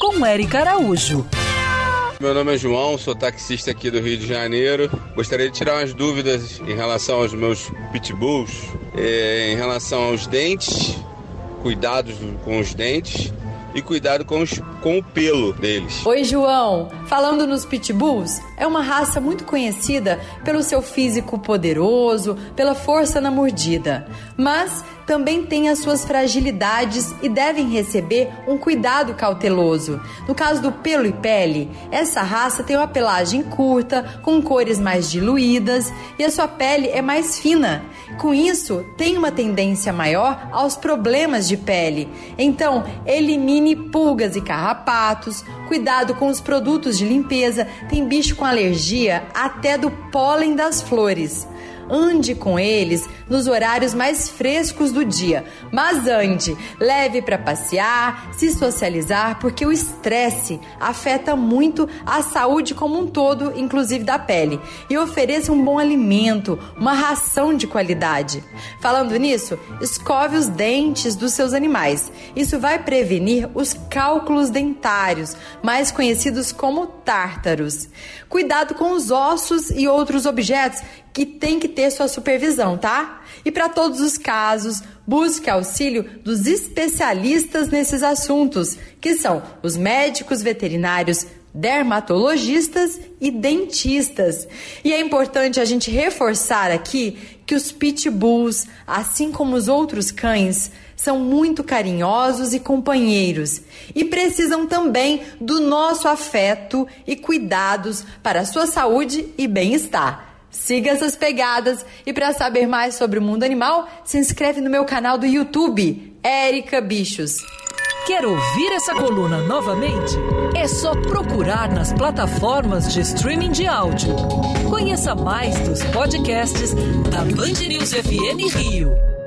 Com Eric Araújo. Meu nome é João, sou taxista aqui do Rio de Janeiro. Gostaria de tirar umas dúvidas em relação aos meus pitbulls, eh, em relação aos dentes, cuidados com os dentes e cuidado com, os, com o pelo deles. Oi, João. Falando nos pitbulls, é uma raça muito conhecida pelo seu físico poderoso, pela força na mordida. Mas também têm as suas fragilidades e devem receber um cuidado cauteloso. No caso do pelo e pele, essa raça tem uma pelagem curta, com cores mais diluídas e a sua pele é mais fina. Com isso, tem uma tendência maior aos problemas de pele. Então, elimine pulgas e carrapatos, cuidado com os produtos de limpeza, tem bicho com alergia até do pólen das flores. Ande com eles nos horários mais frescos do dia, mas ande, leve para passear, se socializar, porque o estresse afeta muito a saúde como um todo, inclusive da pele. E ofereça um bom alimento, uma ração de qualidade. Falando nisso, escove os dentes dos seus animais. Isso vai prevenir os cálculos dentários, mais conhecidos como tártaros. Cuidado com os ossos e outros objetos que tem que ter sua supervisão, tá? E para todos os casos, busque auxílio dos especialistas nesses assuntos, que são os médicos veterinários dermatologistas e dentistas. E é importante a gente reforçar aqui que os pitbulls, assim como os outros cães, são muito carinhosos e companheiros e precisam também do nosso afeto e cuidados para a sua saúde e bem-estar. Siga essas pegadas e para saber mais sobre o mundo animal, se inscreve no meu canal do YouTube, Érica Bichos. Quer ouvir essa coluna novamente? É só procurar nas plataformas de streaming de áudio. Conheça mais dos podcasts da Band News FM Rio.